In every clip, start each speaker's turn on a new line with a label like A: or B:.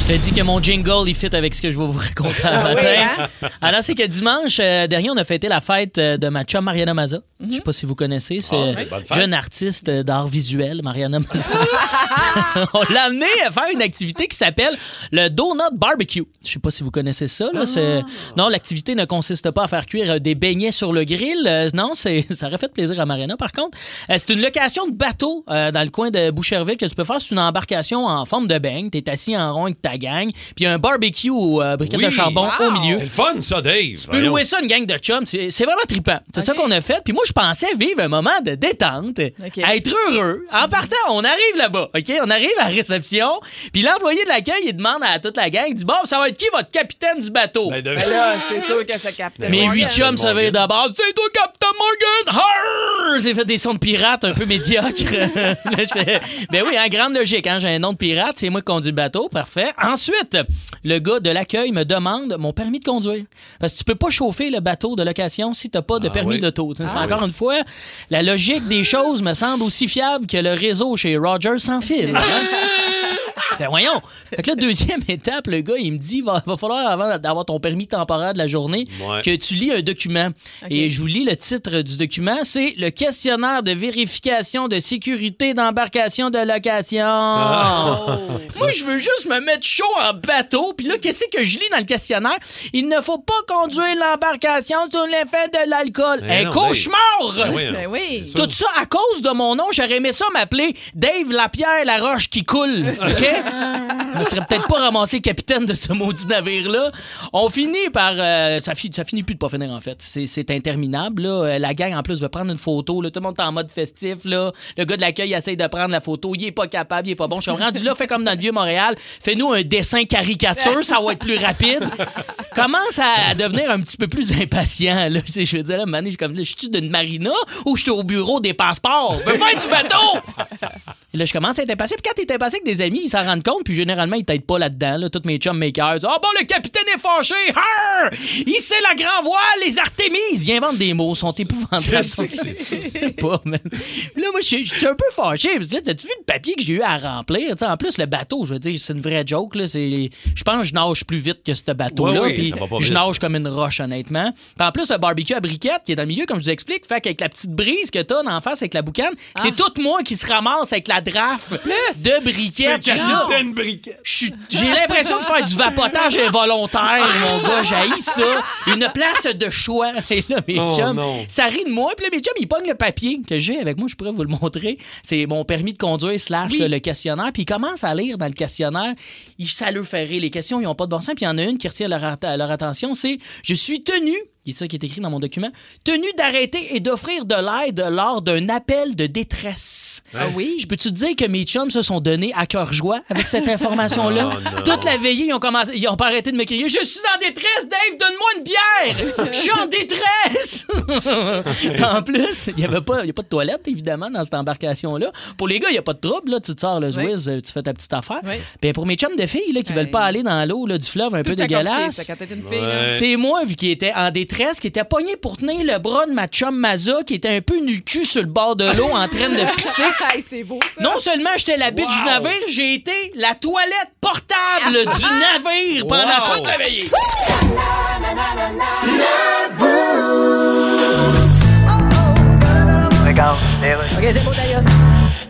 A: Je te dis que mon jingle, il fit avec ce que je vais vous raconter un matin. Alors, c'est que dimanche euh, dernier, on a fêté la fête euh, de ma chum Mariana Maza. Je sais pas si vous connaissez, c'est
B: Ah,
A: jeune artiste euh, d'art visuel, Mariana Maza. on l'a amené à faire une activité qui s'appelle le Donut Barbecue. Je sais pas si vous connaissez ça. là, c'est- Non, l'activité ne consiste pas à faire cuire des beignets sur le grill. Euh, non, ça aurait fait plaisir à Mariana. Par contre, c'est une location de bateau dans le coin de Boucherville que tu peux faire. C'est une embarcation en forme de beigne. Tu es assis en rond avec ta gang. Puis il y a un barbecue au euh, briquette de charbon au milieu.
B: C'est le fun, ça, Dave.
A: Tu peux louer ça une gang de chums. C'est c'est vraiment trippant. C'est ça qu'on a fait. Puis moi, je pensais vivre un moment de détente, être heureux. En partant, on arrive là-bas, OK? On arrive à la réception. Puis l'employé de l'accueil, il demande à toute la gang, il dit, bon, ça va être qui votre capitaine du bateau?
B: Ben, de-
C: Ben là, c'est sûr que ça capte.
A: Mes huit chums se veillent d'abord. C'est toi, Captain Morgan! J'ai fait des sons de pirate un peu médiocres. Ben oui, en grande logique. Hein, j'ai un nom de pirate, c'est moi qui conduis le bateau. Parfait. Ensuite, le gars de l'accueil me demande mon permis de conduire. Parce que tu peux pas chauffer le bateau de location si t'as pas de
B: Ah
A: permis
B: oui.
A: d'auto. Tu sais, Encore une fois, la logique des choses me semble aussi fiable que le réseau chez Rogers sans fil. hein. Ben voyons. Fait que là, deuxième étape, le gars, il me dit va, va falloir, avant d'avoir ton permis temporaire de la journée,
B: Ouais.
A: que tu lis un document. Et je vous lis le titre du document c'est Le questionnaire de vérification de sécurité d'embarcation de location. Moi, je veux juste me mettre chaud en bateau. Puis là, qu'est-ce que je lis dans le questionnaire? Il ne faut pas conduire l'embarcation sous l'effet de l'alcool. Un
B: non,
A: cauchemar
B: Ben oui,
C: Ben
A: tout ça à cause de mon nom, j'aurais aimé ça m'appeler Dave Lapierre la roche qui coule. Je me serais peut-être pas ramassé capitaine de ce maudit navire-là. On finit par. euh, ça, fi- ça finit plus de pas finir, en fait. C'est, interminable. Là. Euh, La gang, en plus, veut prendre une photo. Là. Tout le monde est en mode festif. Là. Le gars de l'accueil essaye de prendre la photo. Il est pas capable, il est pas bon. Je suis rendu là, fait comme dans le vieux Montréal. Fais-nous un dessin caricature, ça va être plus rapide. Commence à devenir un petit peu plus impatient. Là. Je veux dire, là, Mané, je suis comme je suis d'une marina ou je suis au bureau des passeports? Veux faire du bateau! Et là, je commence à être impatient. Puis quand t'es impatient avec des amis, ils s'en rendent compte. Puis généralement, ils t'aident pas là-dedans. Là. Tous mes chums makers. Ah bon, le capitaine est fâché. Harr! Il sait la grand voile, les Artémises. Ils inventent des mots. Ils sont épouvantables.
B: Qu'est-ce que c'est ça?
A: Je sais pas, man. Puis Là, moi, je suis- un peu fâché. T'as-tu vu le papier que j'ai eu à remplir? Tu sais, en plus, le bateau, je veux dire, c'est une vraie joke. Là. C'est- Je pense que je nage plus vite que ce bateau-là.
B: Oui,
A: puis je nage comme une roche, honnêtement. Puis en plus, le barbecue à briquette qui est dans le milieu, comme je vous explique, fait qu'avec la petite brise que t'as en face avec la boucane, c'est tout moi qui se ramasse avec la draft de briquette. J'ai l'impression de faire du vapotage involontaire, mon gars. J'haïs ça. Une place de choix. Et là, mes
B: Oh,
A: chums,
B: non.
A: ça rit de moi. Puis là, mes chums, ils pognent le papier que j'ai avec moi. Je pourrais vous le montrer. C'est mon permis de conduire slash le questionnaire. Puis ils commencent à lire dans le questionnaire. Ils, ça leur fait rire. Les questions, ils n'ont pas de bon sens. Puis il y en a une qui retient leur attention. C'est « Je suis tenu... » C'est ça qui est écrit dans mon document. Tenu d'arrêter et d'offrir de l'aide lors d'un appel de détresse.
C: Ah oui?
A: Je peux-tu te dire que mes chums se sont donnés à cœur joie avec cette information-là?
B: Oh.
A: Toute la veillée, ils ont, commencé, ils ont pas arrêté de me crier Je suis en détresse, Dave, donne-moi une bière! Je suis en détresse! En plus, il n'y avait pas, y a pas de toilette, évidemment, dans cette embarcation-là. Pour les gars, il n'y a pas de trouble. Là. Tu te sors le
C: Oui.
A: Zwiz, euh, tu fais ta petite affaire.
C: Oui.
A: Puis pour mes chums de filles là, qui veulent pas aller dans l'eau là, du fleuve un peu
C: Tout accomplissé,
A: dégueulasse,
C: ça, quand t'es une fille, là.
B: Ouais.
A: c'est moi, vu qu'il était en détresse, qui était pogné pour tenir le bras de ma chum Maza, qui était un peu nu cul sur le bord de l'eau en train de pisser.
C: Hey, c'est beau, ça.
A: Non seulement j'étais la bite du navire, j'ai été la toilette portable du navire pendant
B: Wow.
A: toute la veillée.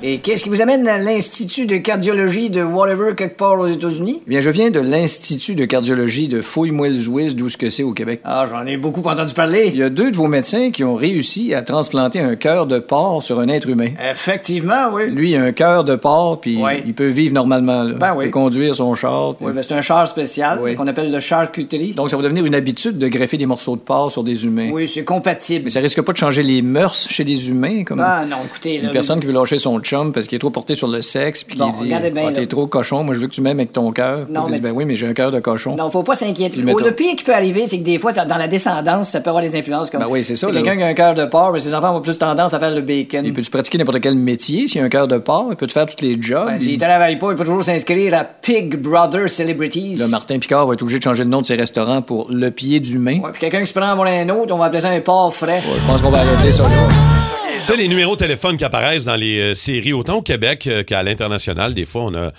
D: Et qu'est-ce qui vous amène à l'Institut de cardiologie de whatever quelque part aux États-Unis?
E: Bien, je viens de l'Institut de cardiologie de Fouille-moi-le-Zouiz, d'où ce que c'est au Québec.
D: Ah, j'en ai beaucoup entendu parler.
E: Il y a deux de vos médecins qui ont réussi à transplanter un cœur de porc sur un être humain.
D: Effectivement, oui.
E: Lui, il a un cœur de porc, puis il peut vivre normalement. Là.
D: Ben
E: il
D: oui.
E: peut conduire son char. puis-
D: Oui, ben c'est un char spécial
E: Oui.
D: qu'on appelle le charcuterie.
E: Donc, ça va devenir une habitude de greffer des morceaux de porc sur des humains.
D: Oui, c'est compatible.
E: Mais ça risque pas de changer les mœurs chez les humains, comme
D: Ah non, écoutez, là.
E: une personne qui veut lâcher son chum parce qu'il est trop porté sur le sexe, puis
D: Bon,
E: qu'il dit Ah, T'es
D: là.
E: trop cochon, moi je veux que tu m'aimes avec ton cœur.
D: Non,
E: Il dit
D: mais-
E: Ben oui, mais j'ai un cœur de cochon.
D: Non, faut pas s'inquiéter.
E: Le
D: Oh. Le pire qui peut arriver, c'est que des fois, dans la descendance, ça peut avoir des influences comme.
E: Ben oui, c'est ça.
D: Quelqu'un qui a un cœur de porc, ben, ses enfants ont plus tendance à faire le bacon.
E: Il peut-tu pratiquer n'importe quel métier s'il a un cœur de porc? Il peut-tu faire tous les jobs?
D: Ben, S'il travaille pas, il peut toujours s'inscrire à Pig Brother Celebrities.
E: Là, Martin Picard va être obligé de changer le nom de ses restaurants pour Le Pied d'Humain.
D: Ouais, puis quelqu'un qui se prend pour un autre, on va appeler ça un porc frais.
E: Ouais, je pense qu'on va arrêter ça là.
B: Tu sais, les numéros de téléphone qui apparaissent dans les euh, séries, autant au Québec euh, qu'à l'international, des fois, on a.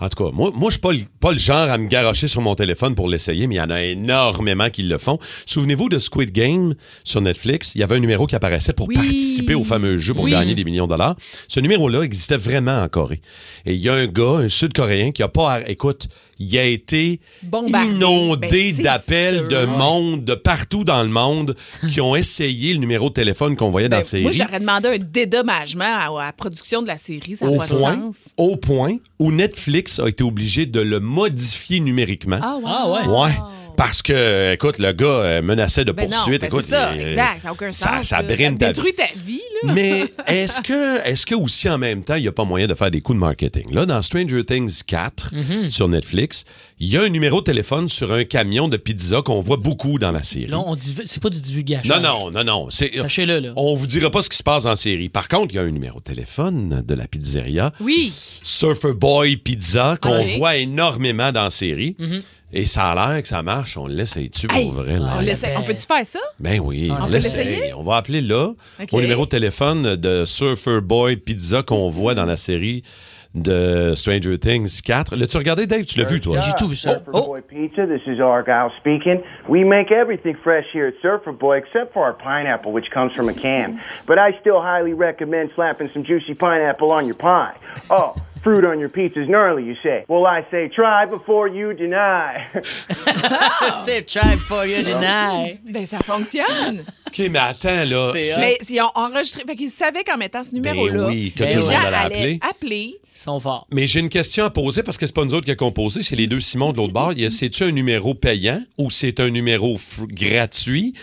B: En tout cas, moi, moi je suis pas, le- pas le genre à me garocher sur mon téléphone pour l'essayer, mais il y en a énormément qui le font. Souvenez-vous de Squid Game sur Netflix? Il y avait un numéro qui apparaissait pour
C: Oui.
B: participer au fameux jeu pour
C: Oui.
B: gagner des millions de dollars. Ce numéro-là existait vraiment en Corée. Et il y a un gars, un Sud-Coréen, qui a pas. Écoute, il a été
C: Bombardé.
B: inondé
C: Ben,
B: d'appels de monde, de partout dans le monde, qui ont essayé le numéro de téléphone qu'on voyait dans
C: Ben,
B: la série
C: moi, j'aurais demandé un dédommagement à, à la production de la série. Ça
B: au
C: pas de
B: point,
C: sens.
B: au point où Netflix a été obligé de le modifier numériquement.
C: Ah, wow.
A: Ah, ouais.
B: Ouais. Parce que, écoute, le gars euh, menaçait de
C: Ben
B: poursuite.
C: ben
B: écoute,
C: ça,
B: il-
C: exact. Ça n'a aucun
B: ça-
C: sens.
B: Ça, ta
C: détruit ta vie, là.
B: Mais est-ce que, est-ce que aussi en même temps, il n'y a pas moyen de faire des coups de marketing? Là, dans Stranger Things 4
A: Mhm.
B: sur Netflix, il y a un numéro de téléphone sur un camion de pizza qu'on voit beaucoup dans la série.
A: Là, on dit, c'est pas du divulgation.
B: Non, non, non, non. C'est,
A: Sachez-le, là.
B: on vous dira pas ce qui se passe en série. Par contre, il y a un numéro de téléphone de la pizzeria.
C: Oui.
B: Surfer Boy Pizza qu'on
C: Ah oui.
B: voit énormément dans la série.
A: Mhm.
B: Et ça a l'air que ça marche. On le laisse dessus pour
C: Hey,
B: vrai. là?
C: on, l'essaie- on peut-tu faire ça?
B: Ben oui,
C: On
B: on,
C: peut
B: l'essaie.
C: l'essayer?
B: On va appeler là au numéro de téléphone de Surfer Boy Pizza qu'on voit dans la série de Stranger Things 4. L'as-tu regardé, Dave? Tu l'as vu, toi?
A: J'ai tout vu ça. Oh,
F: Boy Pizza, this is Argyle speaking. We make everything fresh here at Surfer Boy except for our pineapple, which comes from a can. But I still highly recommend slapping some juicy pineapple on your pie. Oh, fruit on your pizza's gnarly, you say. Well, I say try before you deny.
A: c'est try for you deny.
C: Ben, ça fonctionne.
B: OK, mais attends, là.
A: C'est
C: Mais ils ont enregistré. Fait qu'ils savaient qu'en mettant ce numéro-là,
B: oui, que
C: les
B: tout le
C: gens
B: monde allait
C: allaient
B: appeler.
C: appeler.
A: Ils sont forts.
B: Mais j'ai une question à poser parce que c'est pas nous autres qui a composé, c'est les deux Simons de l'autre bord. Il y a- C'est-tu un numéro payant ou c'est un numéro gratuit?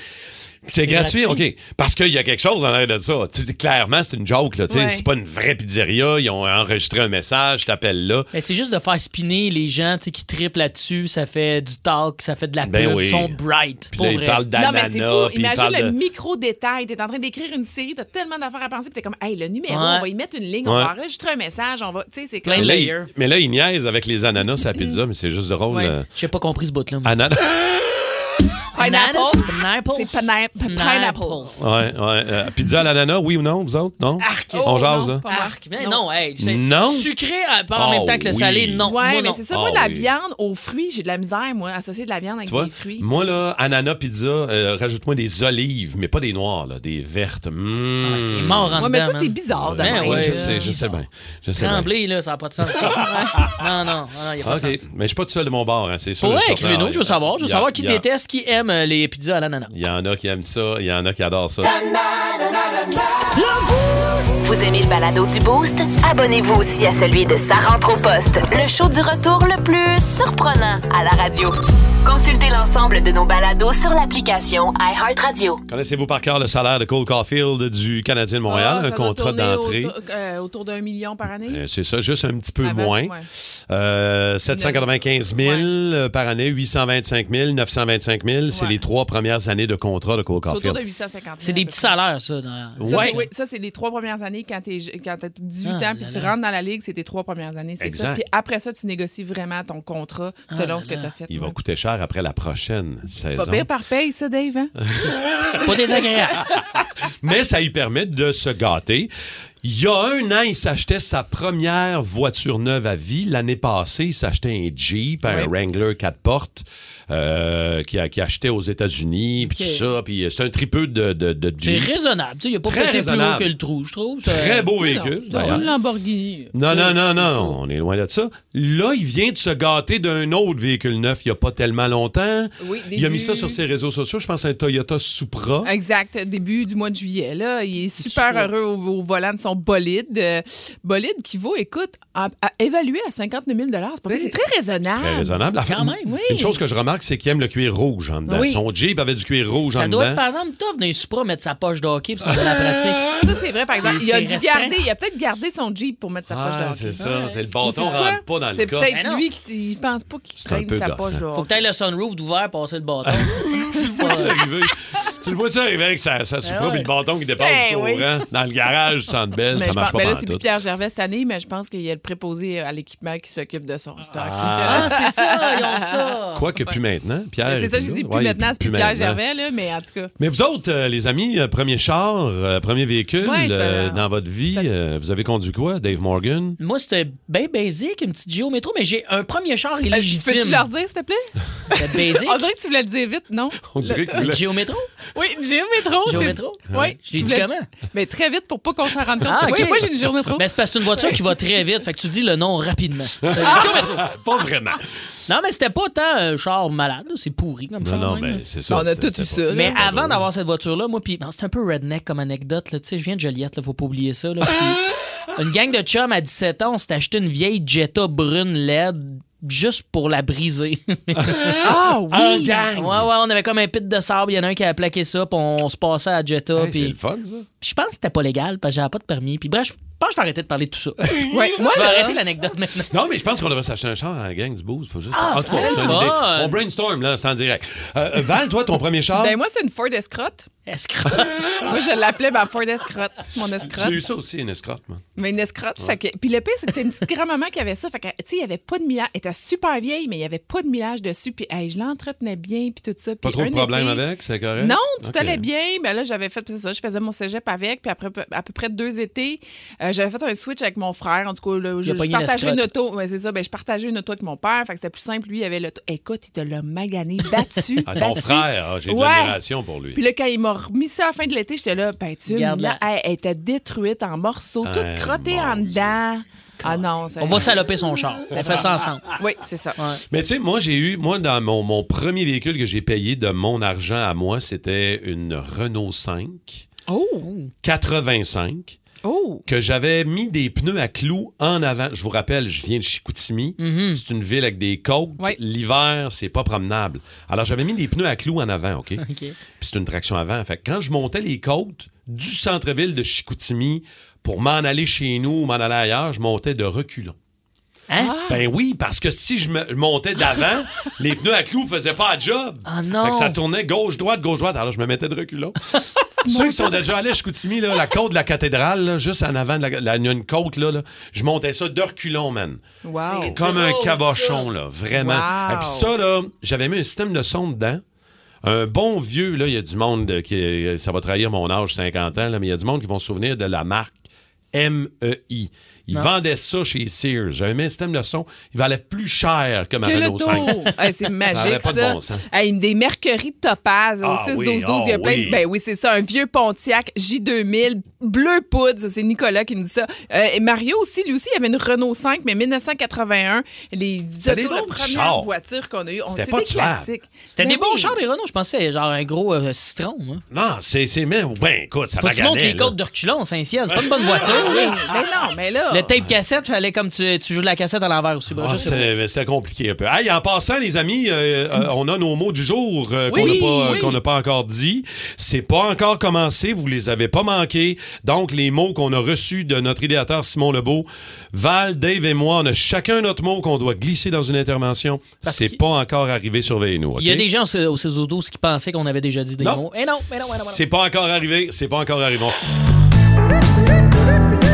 B: C'est gratuit,
A: gratuit.
B: OK. Parce qu'il y a quelque chose en arrière de ça. Tu sais, clairement, c'est une joke. Là, tu sais.
C: Ouais.
B: C'est pas une vraie pizzeria. Ils ont enregistré un message, je t'appelle là.
A: Mais c'est juste de faire spinner les gens tu sais, qui triplent là-dessus. Ça fait du talk, ça fait de la
B: Ben
A: pub.
B: oui.
A: Ils sont bright.
B: Puis
A: pour
B: là, ils
A: vrai.
B: parlent
C: Non,
B: d'ananas.
C: mais c'est fou.
B: puis ils
C: Imagine le
B: de-
C: micro-détail. T'es en train d'écrire une série, t'as tellement d'affaires à penser, puis t'es comme, hey, le numéro,
A: Ouais.
C: on va y mettre une ligne, on va enregistrer un message, on va. Tu sais, c'est
A: Plein
C: comme.
A: de
B: Mais là, il, mais là, ils niaisent avec les ananas à la pizza, mais c'est juste drôle.
C: Ouais.
B: euh,
A: J'ai pas compris ce bout-là.
B: ananas.
C: Pineapple?
A: Pineapple.
C: C'est pina- pineapple.
B: Ouais, ouais. euh, pizza à l'ananas, oui ou non, vous autres? Non?
A: Arc.
B: On
C: Oh,
B: jase,
C: non,
B: là.
A: Arc. Mais non, hey, c'est
B: Non?
A: sucré euh, pas en
B: Oh,
A: même temps que le
B: oui.
A: salé. Non.
C: Ouais, mais
A: non.
C: c'est ça.
B: Ah
C: Moi, la
B: oui.
C: viande aux fruits, j'ai de la misère, moi, associer de la viande avec
B: Tu vois?
C: des fruits.
B: Moi, là, ananas pizza, euh, rajoute-moi des olives, mais pas des noires, là, des vertes. Mmh.
A: T'es mort en
C: Ouais, mais
A: dedans,
C: tout est
A: man.
C: bizarre de
A: Ben
C: même,
A: ouais,
B: je
C: là.
B: sais, je sais bien. Je sais bien.
A: Tremblay, là, ça n'a pas de sens. ça. non, non, non, il n'y a pas de
B: OK,
A: sens.
B: mais je suis pas tout seul de mon bord, hein, c'est sûr. Certain.
A: écrivez-nous, je veux savoir. Je veux savoir qui déteste, qui aime les pizzas à l'ananas.
B: Il y en a qui aiment ça, il y en a qui adorent ça.
G: Vous aimez le balado du Boost? Abonnez-vous aussi à celui de Sa rentre au poste, le show du retour le plus surprenant à la radio. Consultez l'ensemble de nos balados sur l'application iHeartRadio.
B: Connaissez-vous par cœur le salaire de Cole Caulfield du Canadien de Montréal,
C: Ah,
B: un contrat d'entrée?
C: Autour, euh, autour d'un million par année?
B: Euh, C'est ça, juste un petit peu moins.
C: ouais.
B: Euh, 795 000 euh, par année, 825 000, 925 000. C'est
C: Ouais.
B: les trois premières années de contrat de Cole
C: C'est autour
B: Caulfield.
C: de 850
A: C'est des petits salaires, ça. dans-
C: Ça, oui, ça, c'est les trois premières années quand tu as 18
A: Ah,
C: ans puis tu rentres dans la ligue, c'est tes trois premières années, c'est ça.
B: Exact.
C: Puis après ça, tu négocies vraiment ton contrat selon
A: là
C: ce que tu as fait.
B: Il va
C: Ouais.
B: coûter cher après la prochaine
C: C'est
B: saison.
C: pas pire par paye, ça, Dave. Hein?
A: C'est pas désagréable.
B: Mais ça lui permet de se gâter. Il y a un an, il s'achetait sa première voiture neuve à vie. L'année passée, il s'achetait un Jeep, un
C: Oui.
B: Wrangler 4 portes. Euh, qui, a, qui achetait aux États-Unis, puis tout ça. Puis euh, c'est un tripeux de, de, de
A: C'est raisonnable. Tu sais, Il n'y a pas pété plus haut que le trou, je trouve.
B: Très beau véhicule,
C: c'est Lamborghini.
B: Non, non, non, non, on est loin de ça. Là, il vient de se gâter d'un autre véhicule neuf il n'y a pas tellement longtemps.
C: Oui,
B: il a mis ça sur ses réseaux sociaux, je pense un Toyota Supra.
C: Exact, début du mois de juillet. Là, il est super
A: Supra.
C: heureux au, au volant de son bolide. euh, bolide qui vaut, écoute, à, à- évalué à 59 000 C'est très raisonnable.
B: Très raisonnable.
A: Quand même,
C: oui.
B: Une chose que je remarque, c'est qu'il aime le cuir rouge en dedans.
C: Oui.
B: Son Jeep avait du cuir rouge
A: Ça
B: en
A: doit être,
B: dedans.
A: par exemple, tough d'un Supra mettre sa poche de hockey pour ça de la pratique.
C: Ça, c'est vrai, par exemple. Il a dû garder, il a peut-être gardé son Jeep pour mettre sa poche de
B: Ah,
C: hockey.
B: c'est ça. C'est le bâton rentre pas dans le
C: C'est peut-être lui qui il pense pas qu'il traîne sa poche de
A: Faut que t'ailles le sunroof d'ouvert passer le bâton.
B: tu le vois-tu arriver? Tu le vois-tu arriver avec sa, sa Supra
A: ouais.
B: puis le bâton qui dépasse
C: Ben oui.
B: courant? dans le garage Centre
C: Mais
B: ça
C: je
B: marche
C: pense-
B: pas
C: ben là, c'est plus Pierre Gervais cette année, mais je pense qu'il y a le préposé à l'équipement qui s'occupe de son stock.
A: Ah, c'est ça, ils ont ça.
B: Quoi que plus maintenant, Pierre.
C: Ben, c'est ça, j'ai dit plus
B: Ouais,
C: maintenant, c'est plus Pierre
B: maintenant.
C: Gervais, là, mais en tout cas.
B: Mais vous autres, euh, les amis, euh, premier char, euh, premier véhicule
C: Ouais, c'est
B: euh, dans votre vie,
C: Ça-
B: euh, vous avez conduit quoi, Dave Morgan?
A: Moi, c'était bien basic, une petite Géo métro, mais j'ai un premier char
C: Euh,
A: illégitime.
C: Peux-tu leur dire, s'il te plaît?
A: C'était basic.
C: On dirait que tu voulais le dire vite, non?
B: On dirait que vous
A: Une
B: voulez-
A: Géo métro?
C: Oui, une géométro. c'est-
A: Géométro?
C: Oui.
A: Je l'ai dit comment?
C: Mais très vite pour pas qu'on s'en rende compte.
A: Ah, ok.
C: Oui, moi, j'ai une géométro?
A: Ben, c'est parce que c'est une voiture qui va très vite, fait que tu dis le nom rapidement. Euh, Géo métro.
B: pas vraiment.
A: Non, mais c'était pas tant un char malade, là, c'est pourri comme
B: Non,
A: char.
B: non,
A: même,
B: mais c'est ça.
C: On a tout eu ça.
A: Mais avant d'avoir cette voiture-là, moi, puis bon, c'est un peu redneck comme anecdote. Là, tu sais, je viens de Joliette, là, faut pas oublier ça. Là, Puis une gang de chums à 17 ans, on s'est acheté une vieille Jetta brune LED juste pour la briser.
C: Ah oui!
B: En gang!
A: ouais, ouais, on avait comme un pit de sable. Il y en a un qui a plaqué ça, puis on, se passait à Jetta.
B: Hey, c'est
A: puis
B: le fun, ça.
A: puis je pense que c'était pas légal, parce que j'avais pas de permis. Puis bref, je pense que je arrêter de parler de tout ça.
C: Ouais, moi,
A: Je vais arrêter l'anecdote maintenant.
B: Non, mais je pense qu'on devrait s'acheter un char à la gang du Boost. Faut juste...
A: Ah,
B: En tout cas, c'est une idée. On brainstorm, là, c'est en direct. Euh, euh, Val, toi, ton premier char?
C: ben moi, c'est une Ford Escrotte.
A: Escrotte.
C: Moi, je l'appelais ma Ford Escrotte, mon escrotte.
B: J'ai eu ça aussi, une escrotte, moi.
C: Mais une escrotte. Fait que, puis le pire, c'est que c'était une petite grand-maman qui avait ça. Fait que, tu sais, il n'y avait pas de millage. Elle était super vieille, mais il n'y avait pas de millage dessus. Puis, hey, je l'entretenais bien, puis tout ça.
B: Pas
C: Puis
B: trop de
C: été-
B: avec, c'est correct?
C: Non, tout
B: Ok.
C: allait bien. Ben là, j'avais fait, c'est ça, je faisais mon cégep avec. Puis après, à peu près deux étés, euh, j'avais fait un switch avec mon frère. En tout cas, là, je, partageais une auto. Ouais, c'est ça. Ben, je partageais une auto avec mon père. Fait que c'était plus simple. Lui, il avait l'auto. Écoute, il te l'a magané, battu.
B: Ah, ton
C: battu.
B: frère, ah, j'ai de
C: Ouais.
B: l'admiration pour lui.
C: Puis là, quand il m'a remis ça à la fin de l'été, j'étais là, ben, tu
A: Garde-la.
C: là, elle, elle était détruite en morceaux, toute
B: Eh,
C: crottée en dedans. Ah non,
A: On va saloper son char. On fait ça ensemble.
C: Oui, c'est ça.
B: Mais tu sais, moi, j'ai eu, moi, dans mon, mon premier véhicule que j'ai payé de mon argent à moi, c'était une Renault 5
C: Oh!
B: 85
C: Oh!
B: que j'avais mis des pneus à clous en avant. Je vous rappelle, je viens de Chicoutimi. C'est une ville avec des côtes.
C: Ouais.
B: L'hiver, c'est pas promenable. Alors, j'avais mis des pneus à clous en avant, OK? Puis c'est une traction avant. Fait que quand je montais les côtes du centre-ville de Chicoutimi pour m'en aller chez nous ou m'en aller ailleurs, je montais de reculons.
A: Hein?
B: Ben oui, parce que si je me- montais d'avant, les pneus à clous faisaient pas le job.
A: Ah non.
B: Fait que ça tournait gauche-droite, gauche-droite. Alors je me mettais de reculons. Ceux qui sont déjà allés à Chicoutimi, là, la côte de la cathédrale, là, juste en avant, de la, la- il y a une côte, là, là, je montais ça de reculons, man.
C: Wow!
B: Comme un cabochon, là, vraiment.
C: Wow.
B: Et puis ça, là, j'avais mis un système de son dedans. Un bon vieux, là, il y a du monde qui. euh, Ça va trahir mon âge, 50 ans, là, mais il y a du monde qui vont se souvenir de la marque MEI. Ils vendaient ça chez Sears. J'avais mis un système de son. Il valait plus cher que ma
C: Que
B: Renault
C: l'auto!
B: 5.
C: Hey, c'est
B: Ça avait
C: magique,
B: pas de
C: ça.
B: bon sens.
C: Hey, des merqueries de topaz au
B: Ah
C: 6
B: oui,
C: 12 12 il y a
B: ah
C: plein de-. Ben oui, c'est ça. Un vieux Pontiac J2000, bleu poudre. C'est Nicolas qui nous dit ça. Euh, et Mario aussi, lui aussi, il avait une Renault 5, mais 1981. Les
B: C'était des
C: autos, la première voiture qu'on a eue. On
B: pas
C: des classiques.
A: C'était des bons
C: oui.
A: chars, les Renault. Je pensais que c'était genre un gros euh, citron. Hein.
B: Non, c'est. c'est mais, ben, écoute, ça
A: Faut que tu montes les côtes de reculons, Saint-Ciel. C'est pas une bonne voiture.
C: Oui,
A: là.
C: mais non, mais là.
A: Le tape cassette, fallait comme tu, tu joues de la cassette à l'envers aussi.
B: Ah, c'est compliqué un peu. Hey, en passant, les amis, euh, euh, on a nos mots du jour euh, qu'on
C: Oui,
B: n'a pas,
C: oui.
B: encore dit. C'est pas encore commencé, vous les avez pas manqués. Donc, les mots qu'on a reçus de notre idéateur Simon Lebeau, Val, Dave et moi, on a chacun notre mot qu'on doit glisser dans une intervention. C'est pas encore arrivé, surveillez-nous.
A: Il y a des gens au 16 12 qui pensaient qu'on avait déjà dit des
B: Non.
A: mots. Eh non, mais non, mais non, mais non.
B: C'est pas encore arrivé, c'est pas encore arrivé.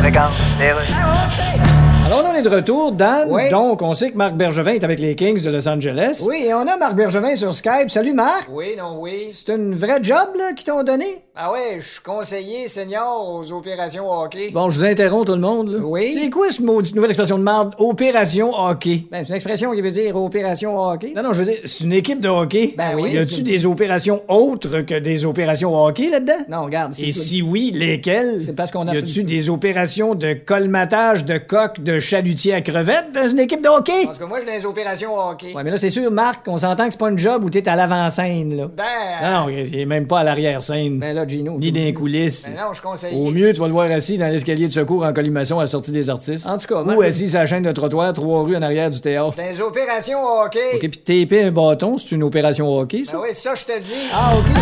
B: Legal. Beleza.
E: Alors là, on est de retour. Dan,
D: Oui.
E: donc, on sait que Marc Bergevin est avec les Kings de Los Angeles.
D: Oui, et on a Marc Bergevin sur Skype. Salut Marc.
E: Oui, non, oui.
D: C'est une vraie job là, qu'ils t'ont donné? Ah ouais, je suis conseiller senior aux opérations hockey.
E: Bon, je vous interromps tout le monde, là.
D: Oui.
E: C'est quoi ce maudite nouvelle expression de marde? Opération hockey?
D: Ben, c'est une expression qui veut dire opération hockey.
E: Non, non, je veux dire, c'est une équipe de hockey.
D: Ben oui.
E: Y a-tu des opérations autres que des opérations hockey là-dedans?
D: Non, regarde.
E: Et
D: tout-
E: si oui, lesquelles?
D: C'est parce qu'on
E: Y
D: a-
E: a-tu des opérations de colmatage de coques de chalutier à crevettes dans une équipe de hockey?
D: Parce que moi, je dans les opérations hockey.
E: Ouais, mais là, c'est sûr, Marc, on s'entend que c'est pas une job où t'es à l'avant-scène, là.
D: Ben.
E: Non, non, il est même pas à l'arrière-scène.
D: Ben là, Gino.
E: Ni dans les coulisses.
D: Ben non, je conseille.
E: Au mieux, tu vas le voir assis dans l'escalier de secours en collimation à la sortie des artistes.
D: En tout cas,
E: Ou assis sur la chaîne de trottoir, trois rues en arrière du théâtre.
D: Dans les opérations hockey.
E: OK, puis taper un bâton, c'est une opération hockey, ça?
D: Ben oui, ça, je te dis.
E: Ah, OK, ben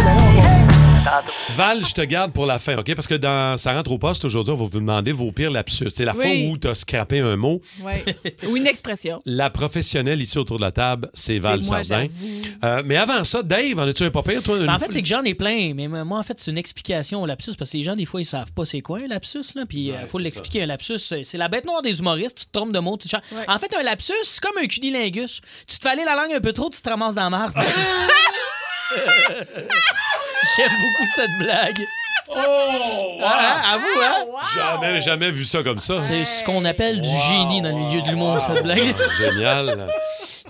E: non.
B: Val, je te garde pour la fin, OK? Parce que dans Ça rentre au poste aujourd'hui, on va vous demander vos pires lapsus. C'est la
C: Oui.
B: fois où tu as scrappé un mot.
C: Ou une expression.
B: La professionnelle ici autour de la table, c'est Val
C: moi,
B: Sardin. Euh, mais avant ça, Dave, en as-tu un papier, toi? une
A: Ben, en fait, c'est que j'en ai plein, mais moi, en fait, c'est une explication au lapsus, parce que les gens, des fois, ils savent pas c'est quoi un lapsus, là, puis il faut l'expliquer. Un lapsus, c'est la bête noire des humoristes, tu te trompes de mots, tu te. En fait, un lapsus, c'est comme un cunilingus. Tu te fais aller la langue un peu trop, tu te ramasses dans la marde. J'aime beaucoup cette blague.
B: Oh!
A: Hein, avoue, hein?
B: Jamais, jamais vu ça comme ça.
A: C'est ce qu'on appelle du génie dans le milieu de l'humour, cette blague.
B: Génial.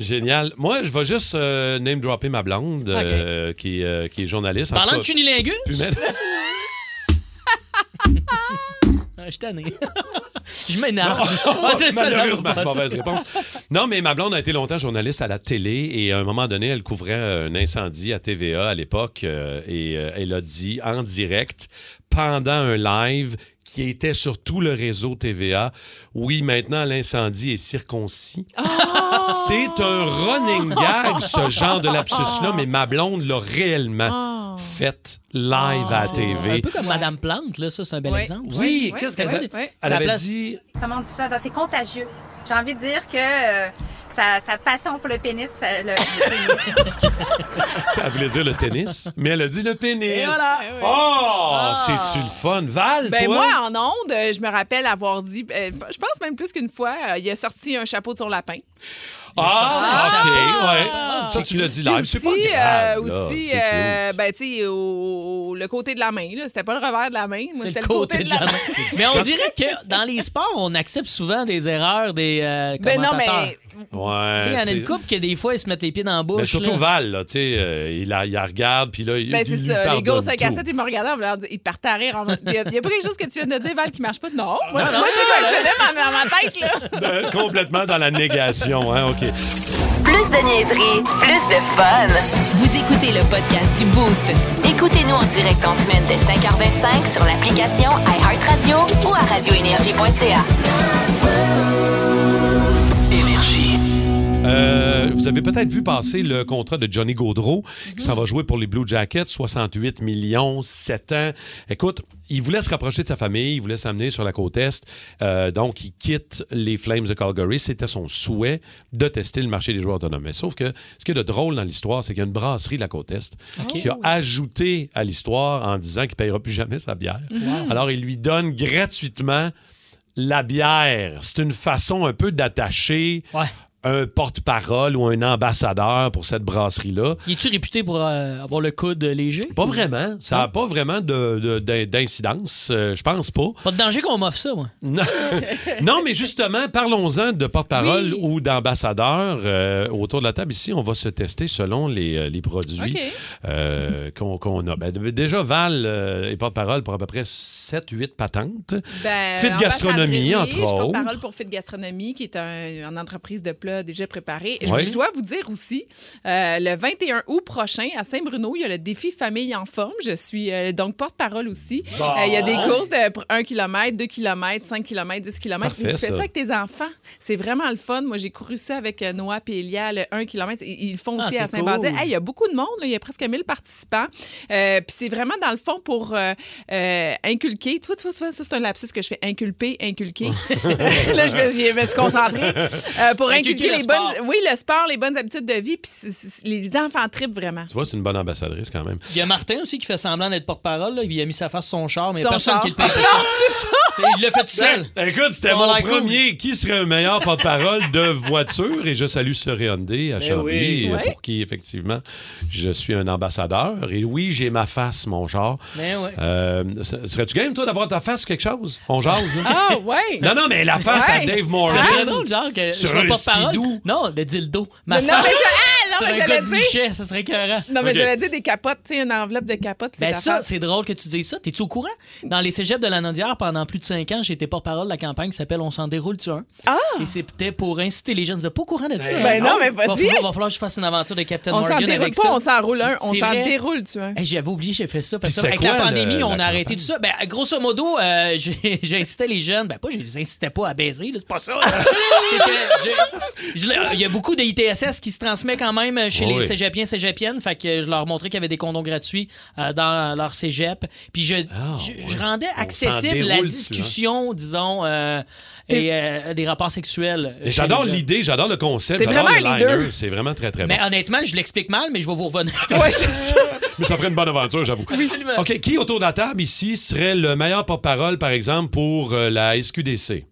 B: Génial. Moi, je vais juste euh, name dropper ma blonde, euh, qui, euh, qui est journaliste.
A: Parlant de cunilingus,
B: pu mettre-
A: Ah, je suis tanné. Je m'énerve. Ah, c'est ça,
B: Malheureusement, mauvaise réponse. Non, mais ma blonde a été longtemps journaliste à la télé et à un moment donné, elle couvrait un incendie à TVA à l'époque euh, et euh, elle a dit en direct pendant un live qui était sur tout le réseau TVA, oui, maintenant l'incendie est circoncis. C'est un running gag, ce genre de lapsus-là, mais ma blonde l'a réellement fait live à la
A: Un
B: TV.
A: peu comme Madame Plante, là, ça, c'est un bel exemple.
B: Oui, qu'est-ce qu'elle
C: ouais.
B: Elle avait
A: place-
B: dit
H: comment on dit ça, c'est contagieux. J'ai envie de dire que euh, sa, sa passion pour le pénis, ça- le, le pénis.
B: Ça voulait dire le tennis, mais elle a dit le pénis.
A: Et voilà.
B: Oh, c'est-tu le fun? Val,
C: Ben
B: toi?
C: moi, en onde, euh, je me rappelle avoir dit, euh, je pense même plus qu'une fois, euh, il a sorti un chapeau de son lapin.
B: Ah, OK,
C: Ah.
B: ouais. Ça, tu l'as dit live. C'est pas
C: aussi,
B: grave,
C: euh,
B: là.
C: aussi euh, ben, tu sais, au, le côté de la main, là. C'était pas le revers de la main. Moi,
A: C'est
C: c'était
A: le côté de la main. Mais on dirait que dans les sports, on accepte souvent des erreurs des euh,
C: Ben non,
A: commentateurs.
C: mais.
B: Ouais.
A: Tu sais, il y en a une couple que des fois, ils se mettent les pieds dans la bouche.
B: Mais surtout
A: là.
B: Val, là, tu sais, euh, il, la, il la regarde, puis là, il,
C: Ben,
B: il
C: c'est
B: lui
C: ça. Les gars au
B: pardonne
C: 5 à
B: tout.
C: 7, ils me dire- ils partaient à rire. Il n'y a, y a pas quelque chose que tu viens de dire, Val, qui marche pas? Non. Moi, moi, tout fonctionnait dans, dans ma tête, là.
B: Euh, Complètement dans la négation, hein, OK.
G: Plus de niaiserie, plus de fun. Vous écoutez le podcast du Boost. Écoutez-nous en direct en semaine dès 5h25 sur l'application iHeartRadio ou à radioénergie.ca.
B: Euh, vous avez peut-être vu passer le contrat de Johnny Gaudreau qui s'en va jouer pour les Blue Jackets, 68 millions, 7 ans. Écoute, il voulait se rapprocher de sa famille, il voulait s'amener sur la côte Est. Euh, donc, il quitte les Flames de Calgary. C'était son souhait de tester le marché des joueurs autonomes. Mais sauf que ce qui est de drôle dans l'histoire, c'est qu'il y a une brasserie de la côte Est qui a ajouté à l'histoire en disant qu'il ne payera plus jamais sa bière. Alors, il lui donne gratuitement la bière. C'est une façon un peu d'attacher
A: Ouais.
B: Un porte-parole ou un ambassadeur pour cette brasserie-là.
A: Il est-tu réputé pour euh, avoir le coude léger?
B: Pas vraiment. Ça n'a pas vraiment de- de- d'in- d'incidence. euh, je pense pas.
A: Pas de danger qu'on m'offre ça, moi.
B: Non, Non, mais justement, parlons-en de porte-parole
C: Oui.
B: ou d'ambassadeur. Euh, autour de la table ici, on va se tester selon les, les produits euh, qu'on qu'on a. Ben, déjà, Val euh, est porte-parole pour à peu près 7-8 patentes.
C: Ben,
B: Fit Gastronomie, entre
C: Je
B: autres.
C: parole pour Fit Gastronomie, qui est un- une entreprise de plats déjà préparés. Je,
B: Oui.
C: je dois vous dire aussi, euh, le 21 août prochain, à Saint-Bruno, il y a le défi Famille en forme. Je suis euh, donc porte-parole aussi. Euh, il y a des courses de 1 km, 2 km, 5 km, 10 km.
B: Parfait,
C: tu fais
B: ça.
C: ça avec tes enfants. C'est vraiment le fun. Moi, j'ai couru ça avec Noah et Elia, le 1 km. Ils ils le font
A: Ah,
C: aussi à Saint-Basile.
A: cool.
C: Hey, il y a beaucoup de monde. là. Il y a presque 1000 participants. Euh, Puis c'est vraiment, dans le fond, pour euh, euh, inculquer. Tu vois, tu vois, tu vois, ça, c'est un lapsus que je fais. Inculper, inculquer. là, je vais, je me suis concentrée. Euh, pour
A: Inculquer
C: inculquer
A: le
C: les
A: sport.
C: bonnes... Oui, le sport, les bonnes habitudes de vie. Puis c'est- c'est- les enfants tripent vraiment.
B: Tu vois, c'est une bonne ambassadrice quand même.
A: Il y a Martin aussi qui fait semblant d'être porte-parole. Il a mis sa face sur son char, mais il y a
C: Son
A: personne
C: char.
A: qui le paye pour
C: Non, c'est ça.
A: C'est- Il l'a fait tout seul.
B: Ben, écoute, c'était mon
A: cool.
B: premier. Qui serait un meilleur porte-parole de voiture? Et je salue Surrey Hyundai à
A: Ben
B: Chambly,
A: oui.
B: euh, pour qui, effectivement, je suis un ambassadeur. Et oui, j'ai ma face, mon char.
A: Ben ouais.
B: Euh, Serais-tu game, toi, d'avoir ta face sur quelque chose? On jase, là?
C: Ah, ouais.
B: Non, non, mais la face à. Dave
A: C'est
B: Morrison.
A: très drôle, genre, que
B: Sur
A: je
B: un
A: porte-parole. Non, le dildo. Ma face.
C: mais ah, non,
A: Sur
C: mais
A: un gars de Bichet, ça serait écœurant.
C: Non, mais
B: Ok.
C: j'allais dire des capotes, tu sais, une enveloppe de capotes.
A: Ben
C: c'est
A: ça, c'est drôle que tu dises ça. T'es-tu au courant? Dans les cégeps de la Nodière, pendant plus de cinq ans, j'ai été porte-parole de la campagne qui s'appelle On s'en déroule-tu un?
C: Ah!
A: Et c'était pour inciter les jeunes. Vous pas au courant de ça?
C: Ben non, mais
A: Va
C: vas-y.
A: falloir, va falloir que je fasse une aventure de Captain
C: On s'en
A: Morgan
C: déroule
A: avec
C: pas,
A: ça.
C: on s'en roule un. On s'en déroule, tu vois.
A: Hey, J'avais oublié, j'ai fait ça. Parce que avec la pandémie,
B: le-
A: on a arrêté tout ça. Ben, grosso modo, euh, j'ai- j'incitais les jeunes. Ben, pas, je les incitais pas à baiser, c'est pas ça. Il y a beaucoup de ITSS qui se transmet quand même chez
B: Oui,
A: les cégepiens, cégepiennes. Fait que je leur montrais qu'il y avait des condoms gratuits euh, dans leur cégep. Puis je,
B: Ah,
A: je,
B: ouais.
A: je rendais accessible la
B: dessus, hein.
A: discussion, disons, euh, et euh, des rapports sexuels.
B: Et
A: chez
B: J'adore l'idée, j'adore le concept, j'adore
C: vraiment
B: le
C: un
B: liner.
C: leader.
B: C'est vraiment très, très bon.
A: Mais honnêtement, je l'explique mal, mais je vais vous revenir.
C: Ouais, c'est ça.
B: Mais ça ferait une bonne aventure, j'avoue.
A: Absolument.
B: OK, qui autour de la table ici serait le meilleur porte-parole, par exemple, pour euh, la SQDC?